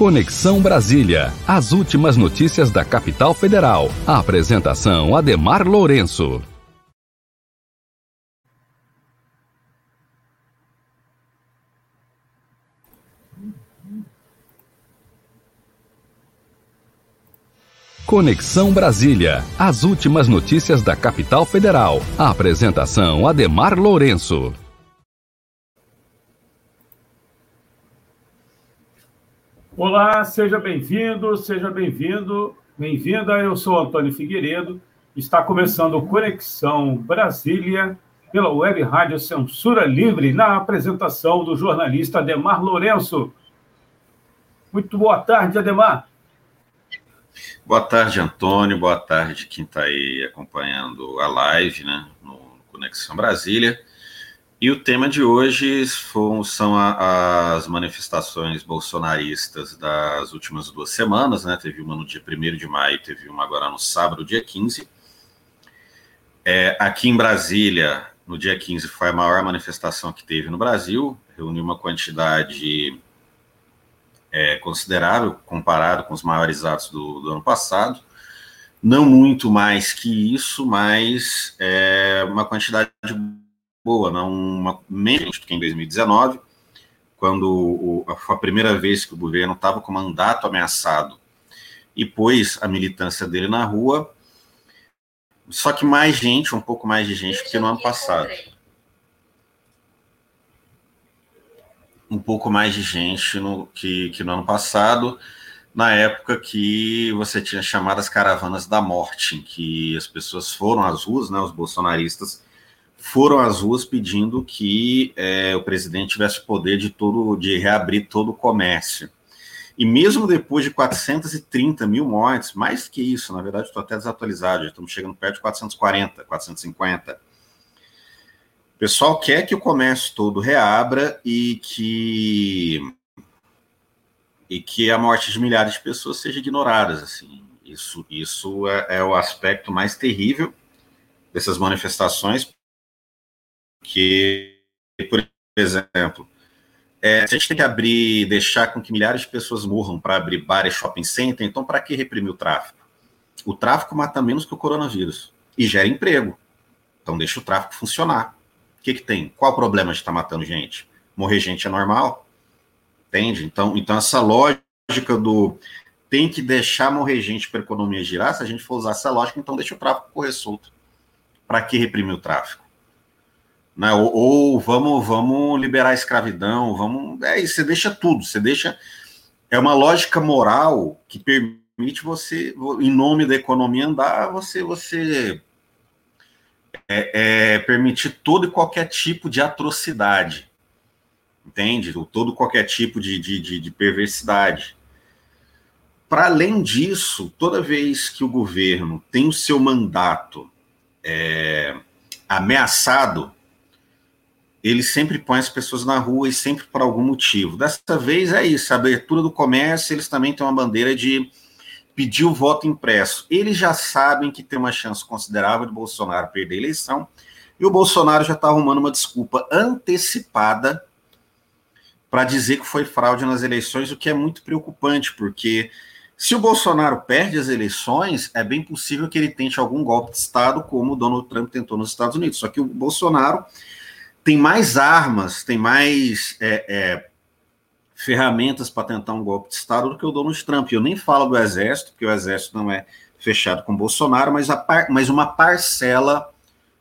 Conexão Brasília. As últimas notícias da capital federal. A apresentação Ademar Lourenço. Conexão Brasília. As últimas notícias da capital federal. A apresentação Ademar Lourenço. Olá, seja bem-vindo, seja bem-vindo, bem-vinda. Eu sou Antônio Figueiredo. Está começando Conexão Brasília pela Web Rádio Censura Livre, na apresentação do jornalista Ademar Lourenço. Muito boa tarde, Ademar. Boa tarde, Antônio. Boa tarde, quem está aí acompanhando a live, né, no Conexão Brasília. E o tema de hoje são as manifestações bolsonaristas das últimas duas semanas, né? Teve uma no dia 1 de maio, teve uma agora no sábado, dia 15. É, aqui em Brasília, no dia 15, foi a maior manifestação que teve no Brasil, reuniu uma quantidade é, considerável comparado com os maiores atos do, do, ano passado. Não muito mais que isso, mas é, uma quantidade boa, não uma, menos do que em 2019, quando o, foi a primeira vez que o governo estava com mandato ameaçado e pôs a militância dele na rua. Só que mais gente, um pouco mais de gente do que no ano passado. um pouco mais de gente no, que, que no ano passado, na época que você tinha chamadas caravanas da morte, em que as pessoas foram às ruas, né, os bolsonaristas foram às ruas pedindo que é, o presidente tivesse o poder de, todo, de reabrir todo o comércio. E mesmo depois de 430 mil mortes, mais que isso, na verdade, estou até desatualizado, já estamos chegando perto de 440, 450 pessoal quer que o comércio todo reabra e que e que a morte de milhares de pessoas seja ignorada. Assim, isso isso é, é o aspecto mais terrível dessas manifestações, que, por exemplo, é, se a gente tem que abrir, deixar com que milhares de pessoas morram para abrir bar e shopping center, então para que reprimir o tráfico? O tráfico mata menos que o coronavírus e gera emprego. Então deixa o tráfico funcionar. O que, que tem? Qual o problema de estar tá matando gente? Morrer gente é normal? Entende? Então, então essa lógica do tem que deixar morrer gente para a economia girar, se a gente for usar essa lógica, então deixa o tráfico correr solto. Para que reprimir o tráfico? Né? Ou, ou, vamos, vamos liberar a escravidão, vamos. É isso, você deixa tudo, você deixa. É uma lógica moral que permite você, em nome da economia andar, você, você é, é permitir todo e qualquer tipo de atrocidade, entende? Todo qualquer tipo de, de, de, de perversidade. Para além disso, toda vez que o governo tem o seu mandato é, ameaçado, ele sempre põe as pessoas na rua e sempre por algum motivo. Dessa vez é isso, a abertura do comércio, eles também têm uma bandeira de pedir o voto impresso. Eles já sabem que tem uma chance considerável de Bolsonaro perder a eleição, e o Bolsonaro já está arrumando uma desculpa antecipada para dizer que foi fraude nas eleições, o que é muito preocupante, porque se o Bolsonaro perde as eleições, é bem possível que ele tente algum golpe de Estado, como o Donald Trump tentou nos Estados Unidos. Só que o Bolsonaro tem mais armas, tem mais é, é, ferramentas para tentar um golpe de Estado do que o Donald Trump. Eu nem falo do Exército, porque o Exército não é fechado com Bolsonaro, mas, par, mas uma parcela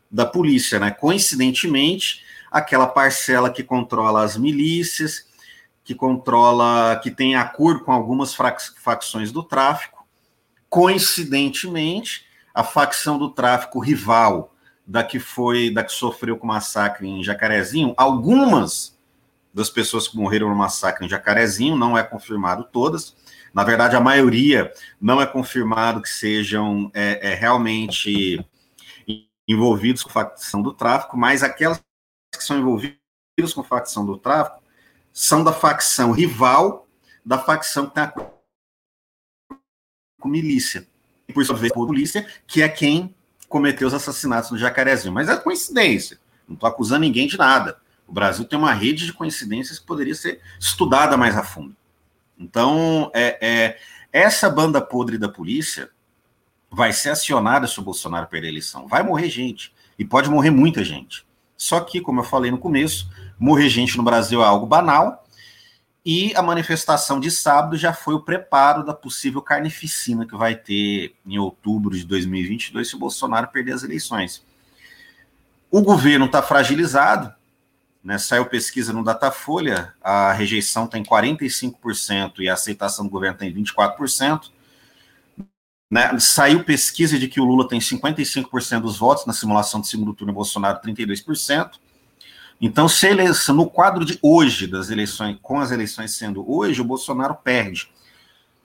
da polícia, né? Coincidentemente, aquela parcela que controla as milícias, que controla, que tem acordo com algumas facções do tráfico. Coincidentemente, a facção do tráfico rival da que foi, da que sofreu com o massacre em Jacarezinho, algumas das pessoas que morreram no massacre em Jacarezinho, não é confirmado todas. Na verdade, a maioria não é confirmado que sejam é, é, realmente envolvidos com facção do tráfico, mas aquelas que são envolvidas com facção do tráfico são da facção rival da facção que está com milícia. E por sua vez, polícia, que é quem cometeu os assassinatos no Jacarezinho. Mas é coincidência. Não estou acusando ninguém de nada. O Brasil tem uma rede de coincidências que poderia ser estudada mais a fundo. Então, é, é, essa banda podre da polícia vai ser acionada se o Bolsonaro perder a eleição. Vai morrer gente. E pode morrer muita gente. Só que, como eu falei no começo, morrer gente no Brasil é algo banal. E a manifestação de sábado já foi o preparo da possível carnificina que vai ter em outubro de 2022 se o Bolsonaro perder as eleições. O governo está fragilizado, né? Saiu pesquisa no Datafolha, a rejeição tem 45% e a aceitação do governo tem 24%. Né? Saiu pesquisa de que o Lula tem 55% dos votos na simulação de segundo turno, Bolsonaro 32%. Então, se eleição, no quadro de hoje das eleições, com as eleições sendo hoje, o Bolsonaro perde.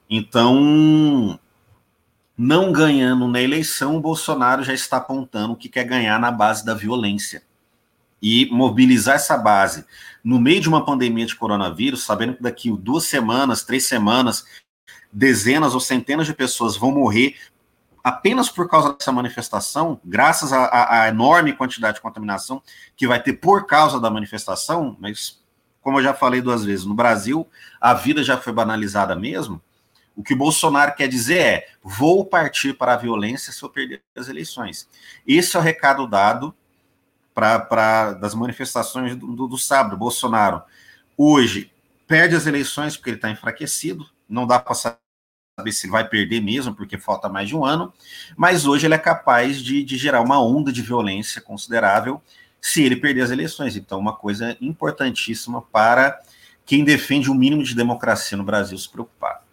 Então, não ganhando na eleição, o Bolsonaro já está apontando que quer ganhar na base da violência. E mobilizar essa base no meio de uma pandemia de coronavírus, sabendo que daqui duas semanas, três semanas, dezenas ou centenas de pessoas vão morrer apenas por causa dessa manifestação, graças à enorme quantidade de contaminação que vai ter por causa da manifestação, mas como eu já falei duas vezes, no Brasil a vida já foi banalizada mesmo. O que o Bolsonaro quer dizer é: vou partir para a violência se eu perder as eleições. Esse é o recado dado para das manifestações do, do, do sábado. Bolsonaro hoje perde as eleições porque ele está enfraquecido, não dá para saber se ele vai perder mesmo, porque falta mais de um ano, mas hoje ele é capaz de, de gerar uma onda de violência considerável se ele perder as eleições. Então, uma coisa importantíssima para quem defende o um mínimo de democracia no Brasil se preocupar.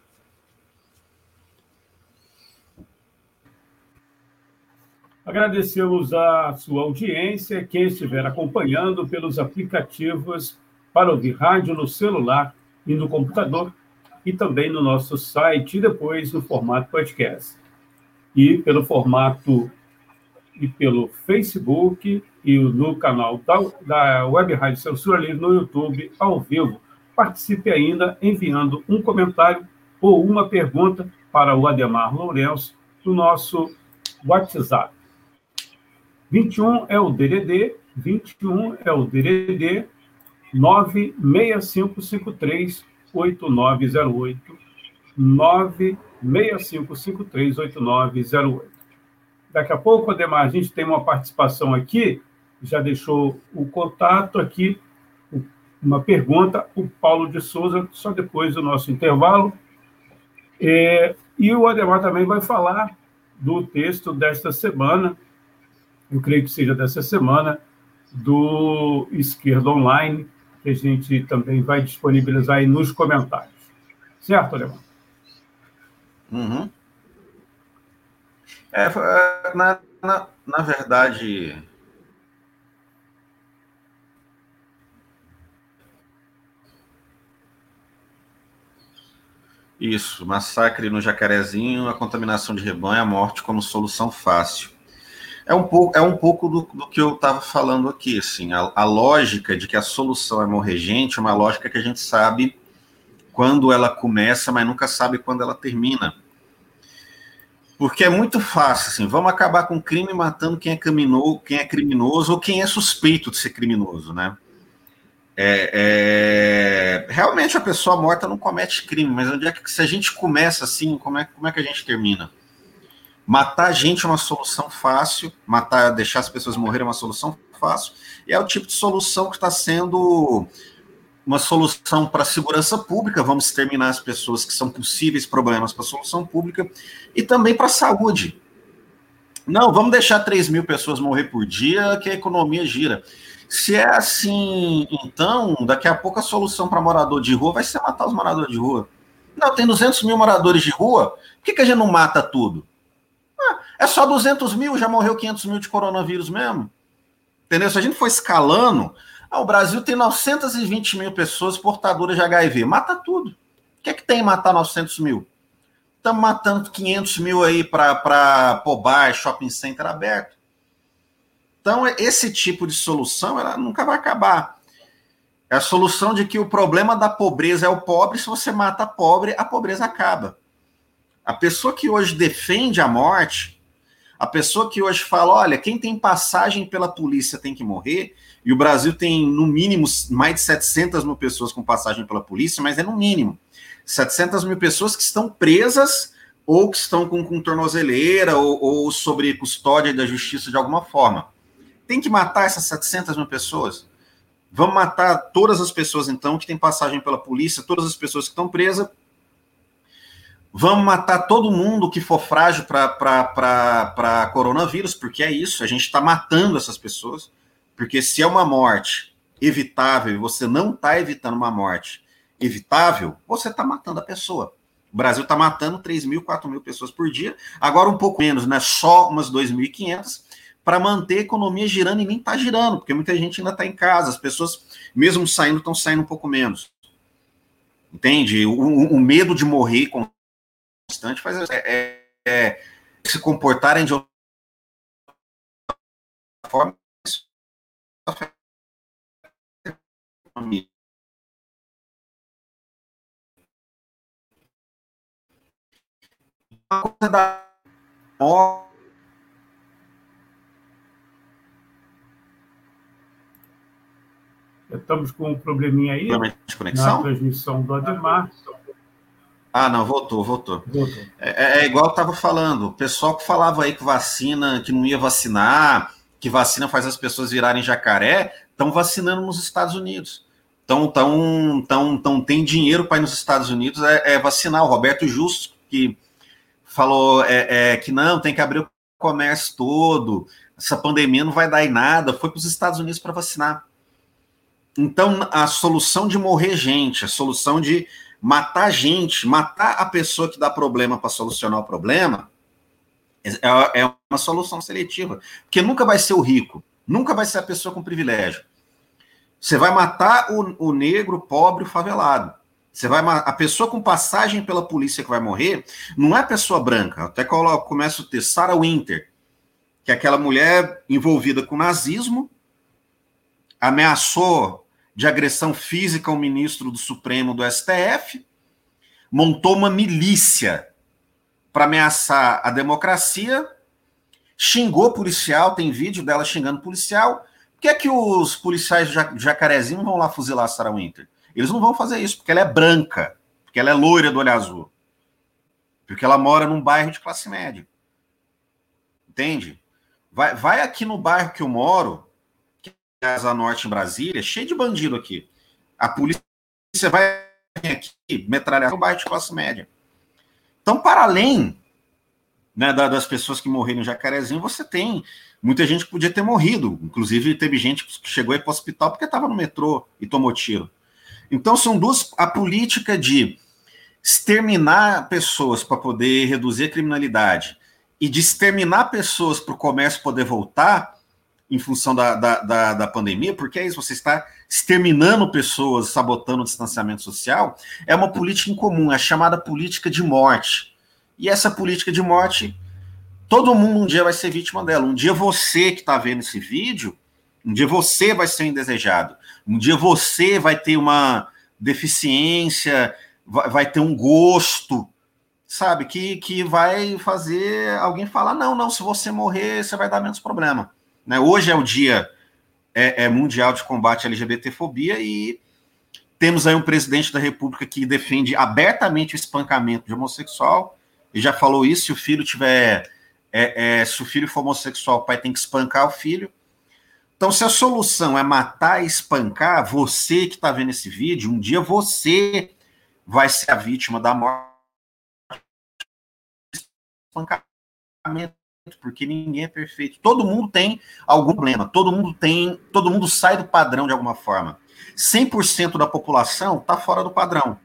Agradecemos a sua audiência, quem estiver acompanhando pelos aplicativos para ouvir rádio no celular e no computador e também no nosso site e depois no formato podcast. E pelo formato e pelo Facebook e no canal da, da Web Rádio Censura Livre no YouTube ao vivo. Participe ainda enviando um comentário ou uma pergunta para o Ademar Lourenço no nosso WhatsApp. 21 é o DDD, 21 é o DDD 96553 8908 965538908. Daqui a pouco, Ademar, a gente tem uma participação aqui, já deixou o contato aqui, uma pergunta, o Paulo de Souza, só depois do nosso intervalo. É, e o Ademar também vai falar do texto desta semana, eu creio que seja dessa semana, do Esquerda Online, que a gente também vai disponibilizar aí nos comentários. Certo, Alemão? Uhum. É, é, na, na, na verdade. Isso, massacre no Jacarezinho, a contaminação de rebanho, a morte como solução fácil é um pouco, é um pouco do, do que eu estava falando aqui, assim, a, a, lógica de que a solução é morrer gente é uma lógica que a gente sabe quando ela começa, mas nunca sabe quando ela termina. Porque é muito fácil, assim, vamos acabar com o crime matando quem é, criminoso, quem é criminoso ou quem é suspeito de ser criminoso, né? É, é, realmente a pessoa morta não comete crime, mas onde é que se a gente começa assim, como é, como é que a gente termina? Matar gente é uma solução fácil, matar, deixar as pessoas morrerem é uma solução fácil, e é o tipo de solução que está sendo uma solução para a segurança pública, vamos exterminar as pessoas que são possíveis problemas para a solução pública, e também para a saúde. Não, vamos deixar 3 mil pessoas morrer por dia, que a economia gira. Se é assim, então, daqui a pouco a solução para morador de rua vai ser matar os moradores de rua. Não, tem 200 mil moradores de rua, por que, que a gente não mata tudo? É só 200 mil, já morreu 500 mil de coronavírus mesmo. Entendeu? Se a gente for escalando, ah, o Brasil tem 920 mil pessoas portadoras de HIV. Mata tudo. O que é que tem matar 900 mil? Estamos matando 500 mil aí para bar, shopping center aberto. Então, esse tipo de solução ela nunca vai acabar. É a solução de que o problema da pobreza é o pobre, se você mata pobre, a pobreza acaba. A pessoa que hoje defende a morte, a pessoa que hoje fala, olha, quem tem passagem pela polícia tem que morrer, e o Brasil tem, no mínimo, mais de 700 mil pessoas com passagem pela polícia, mas é no mínimo. 700 mil pessoas que estão presas ou que estão com, com tornozeleira ou, ou sobre custódia da justiça de alguma forma. Tem que matar essas 700 mil pessoas? Vamos matar todas as pessoas, então, que têm passagem pela polícia, todas as pessoas que estão presas. Vamos matar todo mundo que for frágil para coronavírus, porque é isso, a gente está matando essas pessoas. Porque se é uma morte evitável e você não está evitando uma morte evitável, você está matando a pessoa. O Brasil está matando 3 mil, 4 mil pessoas por dia, agora um pouco menos, né? Só umas 2.500, para manter a economia girando e nem está girando, porque muita gente ainda está em casa, as pessoas, mesmo saindo, estão saindo um pouco menos. Entende? O, o, medo de morrer constante faz é, é, é, se comportarem de outra forma. Uma coisa da Estamos com um probleminha aí. De conexão? Na transmissão do Ademar. Ah, não, voltou, voltou. voltou. É, é, igual eu estava falando, o pessoal que falava aí que vacina, que não ia vacinar, que vacina faz as pessoas virarem jacaré, estão vacinando nos Estados Unidos. Então, tão, tão, tão, tem dinheiro para ir nos Estados Unidos é, é, vacinar. O Roberto Justo, que falou é, é, que não, tem que abrir o comércio todo, essa pandemia não vai dar em nada, foi para os Estados Unidos para vacinar. Então, a solução de morrer gente, a solução de matar gente, matar a pessoa que dá problema para solucionar o problema, é, é uma solução seletiva. Porque nunca vai ser o rico, nunca vai ser a pessoa com privilégio. Você vai matar o, o negro, o pobre, o favelado. Você vai a pessoa com passagem pela polícia que vai morrer, não é a pessoa branca. Até coloco, a ter Sarah Winter, que é aquela mulher envolvida com nazismo, ameaçou de agressão física ao ministro do Supremo do STF, montou uma milícia para ameaçar a democracia, xingou policial, tem vídeo dela xingando policial. Por que é que os policiais de Jacarezinho vão lá fuzilar a Sarah Winter? Eles não vão fazer isso, porque ela é branca, porque ela é loira do olho azul, porque ela mora num bairro de classe média. Entende? Vai, vai aqui no bairro que eu moro, Asa Norte em Brasília, cheio de bandido aqui. A polícia vai aqui metralhar o bairro de classe média. Então, para além né, das pessoas que morreram em Jacarezinho, você tem muita gente que podia ter morrido. Inclusive, teve gente que chegou aí para o hospital porque estava no metrô e tomou tiro. Então, são duas. A política de exterminar pessoas para poder reduzir a criminalidade e de exterminar pessoas para o comércio poder voltar em função da, da, da, da, pandemia, porque é isso, você está exterminando pessoas, sabotando o distanciamento social, é uma política incomum, é a chamada política de morte. E essa política de morte, todo mundo um dia vai ser vítima dela. Um dia você que está vendo esse vídeo, um dia você vai ser indesejado. Um dia você vai ter uma deficiência, vai, vai ter um gosto, sabe, que, que vai fazer alguém falar: não, não, se você morrer, você vai dar menos problema. Né? Hoje é o dia é, é mundial de combate à LGBTfobia e temos aí um presidente da República que defende abertamente o espancamento de homossexual e já falou isso: se o filho tiver, é, é, se o filho for homossexual, o pai tem que espancar o filho. Então, se a solução é matar e espancar, você que está vendo esse vídeo, um dia você vai ser a vítima da morte. Espancamento porque ninguém é perfeito. Todo mundo tem algum problema, todo mundo tem, todo mundo sai do padrão de alguma forma. 100% da população está fora do padrão.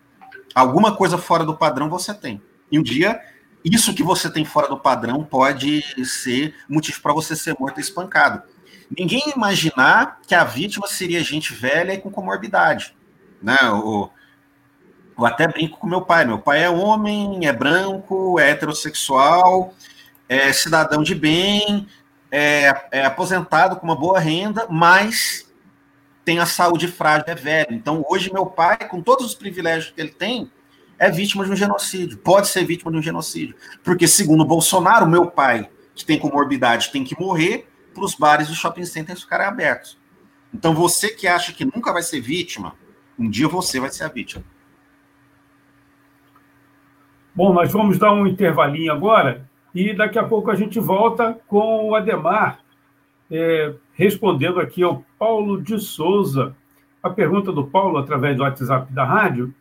Alguma coisa fora do padrão você tem. E um dia, isso que você tem fora do padrão pode ser motivo para você ser morto e espancado. Ninguém imaginar que a vítima seria gente velha e com comorbidade. Né? O, eu até brinco com meu pai. Meu pai é homem, é branco, é heterossexual, é cidadão de bem, é, é aposentado com uma boa renda, mas tem a saúde frágil, é velho. Então, hoje, meu pai, com todos os privilégios que ele tem, é vítima de um genocídio, pode ser vítima de um genocídio. Porque, segundo Bolsonaro, meu pai, que tem comorbidade, tem que morrer para os bares e shopping centers ficarem abertos. Então, você que acha que nunca vai ser vítima, um dia você vai ser a vítima. Bom, nós vamos dar um intervalinho agora e daqui a pouco a gente volta com o Ademar, é, respondendo aqui ao Paulo de Souza. A pergunta do Paulo, através do WhatsApp da rádio,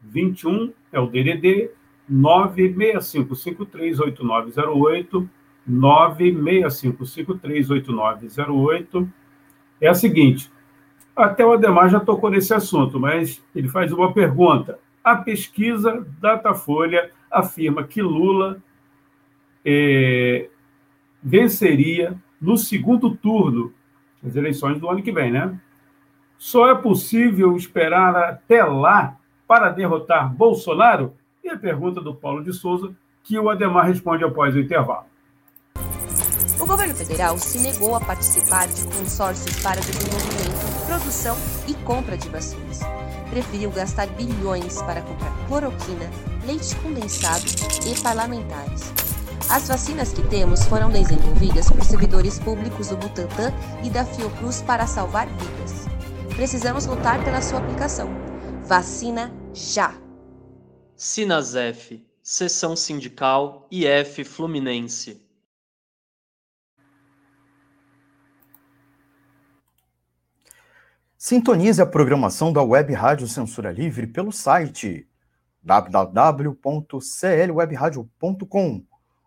21 é o DDD 965538908, 965538908. É a seguinte: até o Ademar já tocou nesse assunto, mas ele faz uma pergunta. A pesquisa Datafolha afirma que Lula é, venceria no segundo turno das eleições do ano que vem, né? Só é possível esperar até lá para derrotar Bolsonaro? E a pergunta do Paulo de Souza, que o Ademar responde após o intervalo. O governo federal se negou a participar de consórcios para desenvolvimento, produção e compra de vacinas. Preferiu gastar bilhões para comprar cloroquina, leite condensado e parlamentares. As vacinas que temos foram desenvolvidas por servidores públicos do Butantan e da Fiocruz para salvar vidas. Precisamos lutar pela sua aplicação. Vacina já! Sinasef, Seção Sindical IF Fluminense. Sintonize a programação da Web Rádio Censura Livre pelo site www.clwebradio.com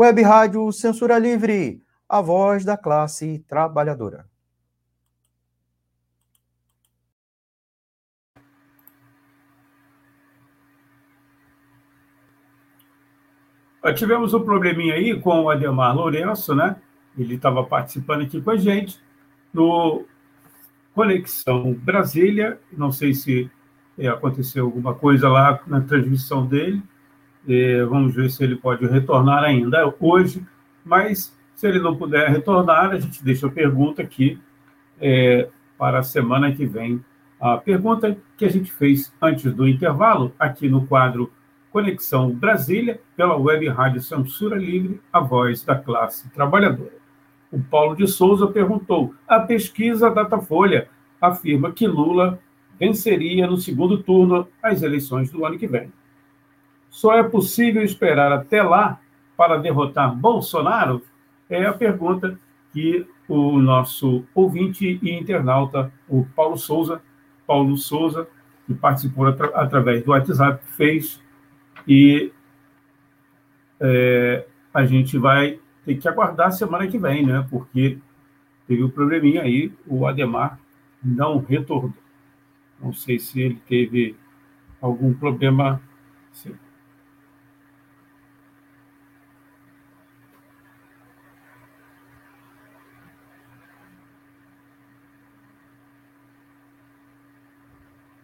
Web Rádio Censura Livre, a voz da classe trabalhadora. Tivemos um probleminha aí com o Ademar Lourenço, né? Ele estava participando aqui com a gente no Conexão Brasília. Não sei se é, aconteceu alguma coisa lá na transmissão dele. É, vamos ver se ele pode retornar ainda hoje. Mas se ele não puder retornar, a gente deixa a pergunta aqui é, para a semana que vem. A pergunta que a gente fez antes do intervalo, aqui no quadro Conexão Brasília, pela web Rádio Censura Livre, a voz da classe trabalhadora. O Paulo de Souza perguntou: a pesquisa Datafolha afirma que Lula venceria no segundo turno as eleições do ano que vem. Só é possível esperar até lá para derrotar Bolsonaro? É a pergunta que o nosso ouvinte e internauta, o Paulo Souza, Paulo Souza, que participou atra através do WhatsApp, fez e é, a gente vai ter que aguardar semana que vem, né? Porque teve um probleminha aí, o Ademar não retornou. Não sei se ele teve algum problema.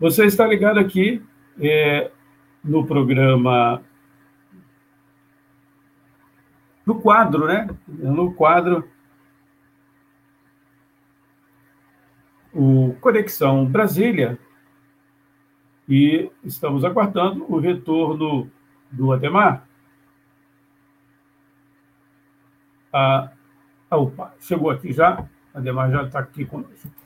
Você está ligado aqui é, no programa. No quadro, né? No quadro o Conexão Brasília e estamos aguardando o retorno do Ademar. Ah, opa, chegou aqui já, Ademar já está aqui conosco.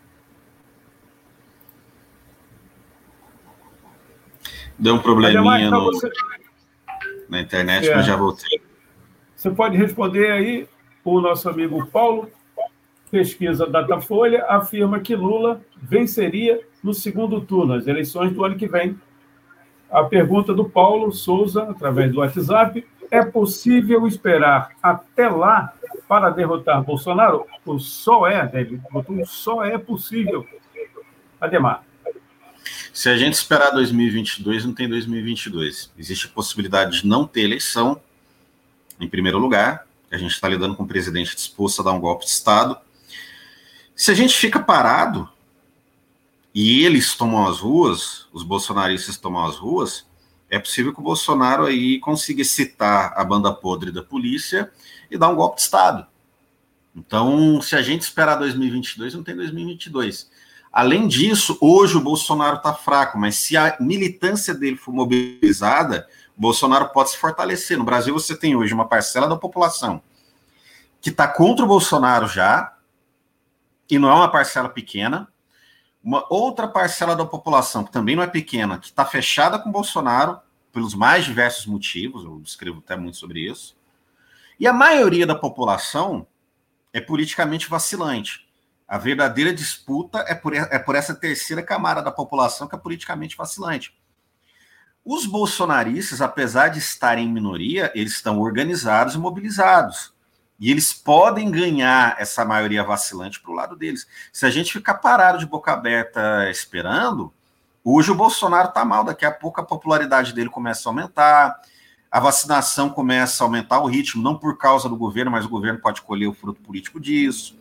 Deu um probleminha então no, você... na internet, é. mas já voltei. Você pode responder aí o nosso amigo Paulo Pesquisa Datafolha afirma que Lula venceria no segundo turno, as eleições do ano que vem. A pergunta do Paulo Souza, através do WhatsApp, é possível esperar até lá para derrotar Bolsonaro? O só é, David, só é possível. Ademar. Se a gente esperar 2022, não tem 2022. Existe a possibilidade de não ter eleição, em primeiro lugar. A gente está lidando com um presidente disposto a dar um golpe de Estado. Se a gente fica parado e eles tomam as ruas, os bolsonaristas tomam as ruas, é possível que o Bolsonaro aí consiga citar a banda podre da polícia e dar um golpe de Estado. Então, se a gente esperar 2022, não tem 2022. Além disso, hoje o Bolsonaro está fraco, mas se a militância dele for mobilizada, o Bolsonaro pode se fortalecer. No Brasil, você tem hoje uma parcela da população que está contra o Bolsonaro já, e não é uma parcela pequena, uma outra parcela da população, que também não é pequena, que está fechada com Bolsonaro, pelos mais diversos motivos, eu escrevo até muito sobre isso, e a maioria da população é politicamente vacilante. A verdadeira disputa é por, é por essa terceira camada da população que é politicamente vacilante. Os bolsonaristas, apesar de estarem em minoria, eles estão organizados e mobilizados. E eles podem ganhar essa maioria vacilante para o lado deles. Se a gente ficar parado de boca aberta esperando, hoje o Bolsonaro está mal, daqui a pouco a popularidade dele começa a aumentar, a vacinação começa a aumentar o ritmo, não por causa do governo, mas o governo pode colher o fruto político disso.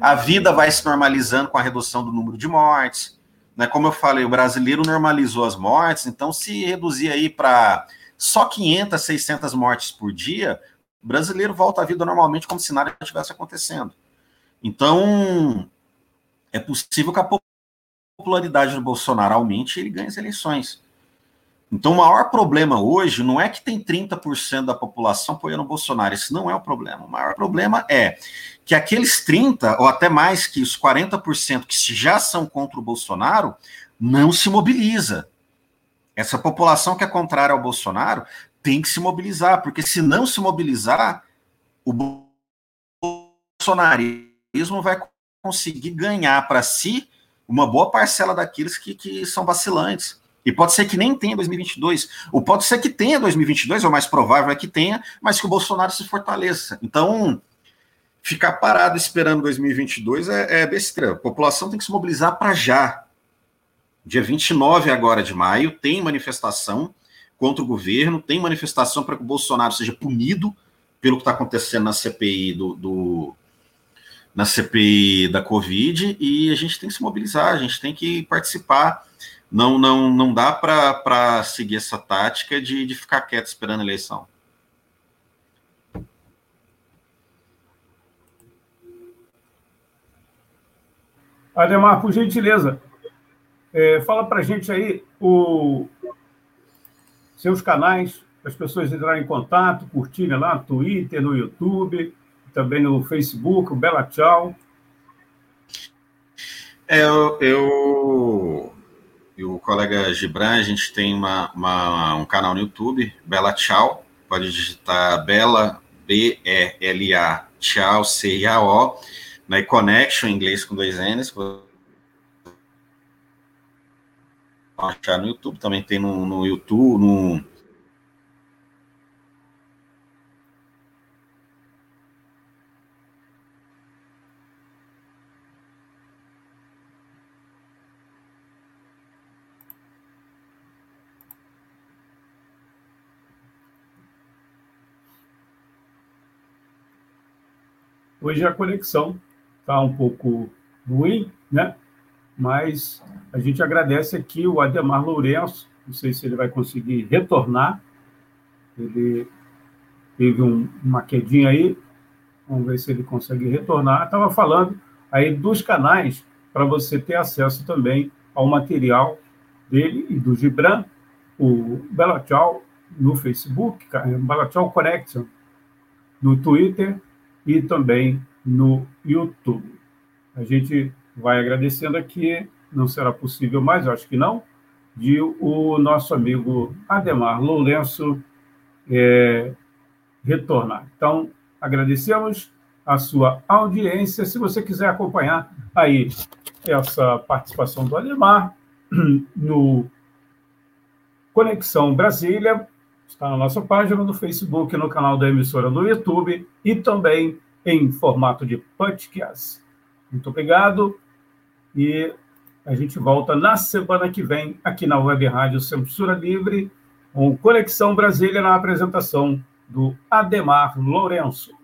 A vida vai se normalizando com a redução do número de mortes. Né? Como eu falei, o brasileiro normalizou as mortes, então se reduzir aí para só 500, 600 mortes por dia, o brasileiro volta à vida normalmente como se nada estivesse acontecendo. Então, é possível que a popularidade do Bolsonaro aumente e ele ganhe as eleições. Então, o maior problema hoje não é que tem 30% da população apoiando o Bolsonaro. Esse não é o problema. O maior problema é que aqueles 30%, ou até mais que os 40% que já são contra o Bolsonaro, não se mobiliza. Essa população que é contrária ao Bolsonaro tem que se mobilizar, porque se não se mobilizar, o bolsonarismo vai conseguir ganhar para si uma boa parcela daqueles que, que são vacilantes. E pode ser que nem tenha 2022, ou pode ser que tenha 2022, ou mais provável é que tenha, mas que o Bolsonaro se fortaleça. Então, ficar parado esperando 2022 é, é besteira. A população tem que se mobilizar para já. Dia 29 agora de maio tem manifestação contra o governo, tem manifestação para que o Bolsonaro seja punido pelo que está acontecendo na CPI do, do, na CPI da Covid e a gente tem que se mobilizar, a gente tem que participar. Não, não, não dá para seguir essa tática de, de ficar quieto esperando a eleição. Ademar, por gentileza, é, fala para a gente aí o, seus canais, as pessoas entrarem em contato, curtirem lá no Twitter, no YouTube, também no Facebook, o Bela Tchau. É, eu, eu e o colega Gibran, a gente tem uma, uma, um canal no YouTube, Bela Tchau, pode digitar Bela, B-E-L-A, Tchau, C-I-A-O, na Connection, em inglês com dois N's, achar no YouTube, também tem no, no YouTube, no. Hoje a conexão está um pouco ruim, né? mas a gente agradece aqui o Ademar Lourenço, não sei se ele vai conseguir retornar, ele teve um, uma quedinha aí, vamos ver se ele consegue retornar. Estava falando aí dos canais para você ter acesso também ao material dele e do Gibran, o Bela Tchau no Facebook, Bela Tchau Connection no Twitter e também no YouTube. A gente vai agradecendo aqui, não será possível mais, acho que não, de o nosso amigo Ademar Lourenço é, retornar. Então, agradecemos a sua audiência. Se você quiser acompanhar aí essa participação do Ademar no Conexão Brasília, está na nossa página no Facebook, no canal da emissora no YouTube e também em formato de podcast. Muito obrigado e a gente volta na semana que vem aqui na Web Rádio Censura Livre com Conexão Brasília na apresentação do Ademar Lourenço.